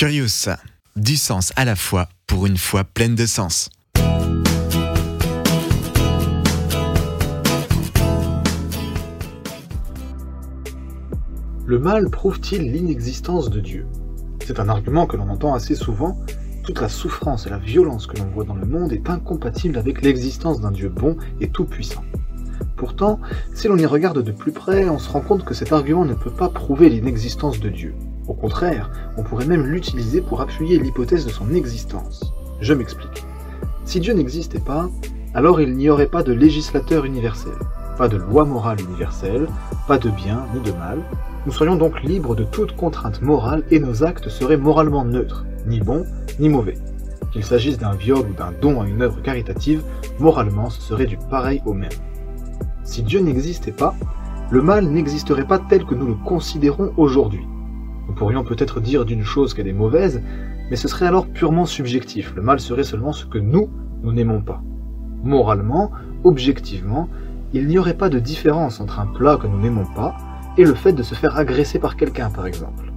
Curious, du sens à la fois pour une foi pleine de sens. Le mal prouve-t-il l'inexistence de Dieu? C'est un argument que l'on entend assez souvent. Toute la souffrance et la violence que l'on voit dans le monde est incompatible avec l'existence d'un Dieu bon et tout-puissant. Pourtant, si l'on y regarde de plus près, on se rend compte que cet argument ne peut pas prouver l'inexistence de Dieu. Au contraire, on pourrait même l'utiliser pour appuyer l'hypothèse de son existence. Je m'explique. Si Dieu n'existait pas, alors il n'y aurait pas de législateur universel, pas de loi morale universelle, pas de bien ni de mal. Nous serions donc libres de toute contrainte morale et nos actes seraient moralement neutres, ni bons ni mauvais. Qu'il s'agisse d'un viol ou d'un don à une œuvre caritative, moralement ce serait du pareil au même. Si Dieu n'existait pas, le mal n'existerait pas tel que nous le considérons aujourd'hui. Pourrions peut-être dire d'une chose qu'elle est mauvaise, mais ce serait alors purement subjectif. Le mal serait seulement ce que nous, nous n'aimons pas. Moralement, objectivement, il n'y aurait pas de différence entre un plat que nous n'aimons pas et le fait de se faire agresser par quelqu'un, par exemple.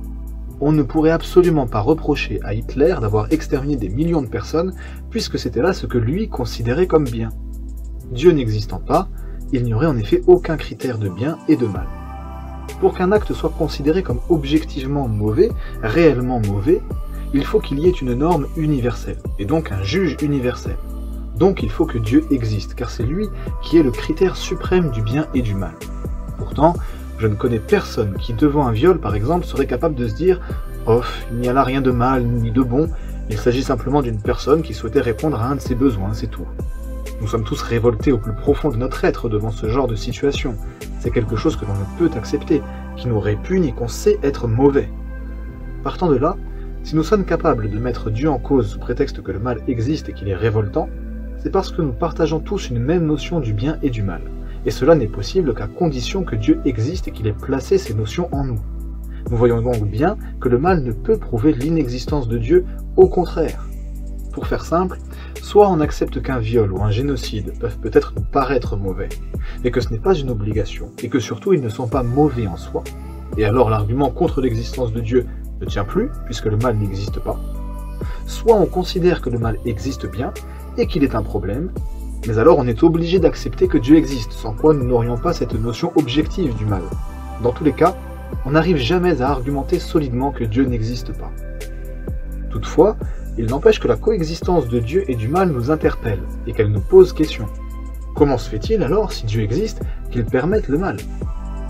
On ne pourrait absolument pas reprocher à Hitler d'avoir exterminé des millions de personnes, puisque c'était là ce que lui considérait comme bien. Dieu n'existant pas, il n'y aurait en effet aucun critère de bien et de mal. Pour qu'un acte soit considéré comme objectivement mauvais, réellement mauvais, il faut qu'il y ait une norme universelle, et donc un juge universel. Donc il faut que Dieu existe, car c'est lui qui est le critère suprême du bien et du mal. Pourtant, je ne connais personne qui, devant un viol par exemple, serait capable de se dire Off, il n'y a là rien de mal ni de bon, il s'agit simplement d'une personne qui souhaitait répondre à un de ses besoins, c'est tout. Nous sommes tous révoltés au plus profond de notre être devant ce genre de situation. C'est quelque chose que l'on ne peut accepter, qui nous répugne et qu'on sait être mauvais. Partant de là, si nous sommes capables de mettre Dieu en cause sous prétexte que le mal existe et qu'il est révoltant, c'est parce que nous partageons tous une même notion du bien et du mal. Et cela n'est possible qu'à condition que Dieu existe et qu'il ait placé ces notions en nous. Nous voyons donc bien que le mal ne peut prouver l'inexistence de Dieu, au contraire. Pour faire simple, soit on accepte qu'un viol ou un génocide peuvent peut-être nous paraître mauvais, mais que ce n'est pas une obligation, et que surtout ils ne sont pas mauvais en soi. Et alors l'argument contre l'existence de Dieu ne tient plus, puisque le mal n'existe pas. Soit on considère que le mal existe bien, et qu'il est un problème, mais alors on est obligé d'accepter que Dieu existe, sans quoi nous n'aurions pas cette notion objective du mal. Dans tous les cas, on n'arrive jamais à argumenter solidement que Dieu n'existe pas. Toutefois, il n'empêche que la coexistence de Dieu et du mal nous interpelle et qu'elle nous pose question. Comment se fait-il alors, si Dieu existe, qu'il permette le mal?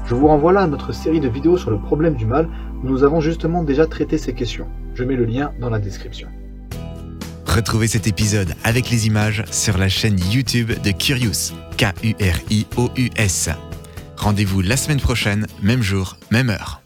Je vous renvoie là à notre série de vidéos sur le problème du mal où nous avons justement déjà traité ces questions. Je mets le lien dans la description. Retrouvez cet épisode avec les images sur la chaîne YouTube de Curious, K-U-R-I-O-U-S. Rendez-vous la semaine prochaine, même jour, même heure.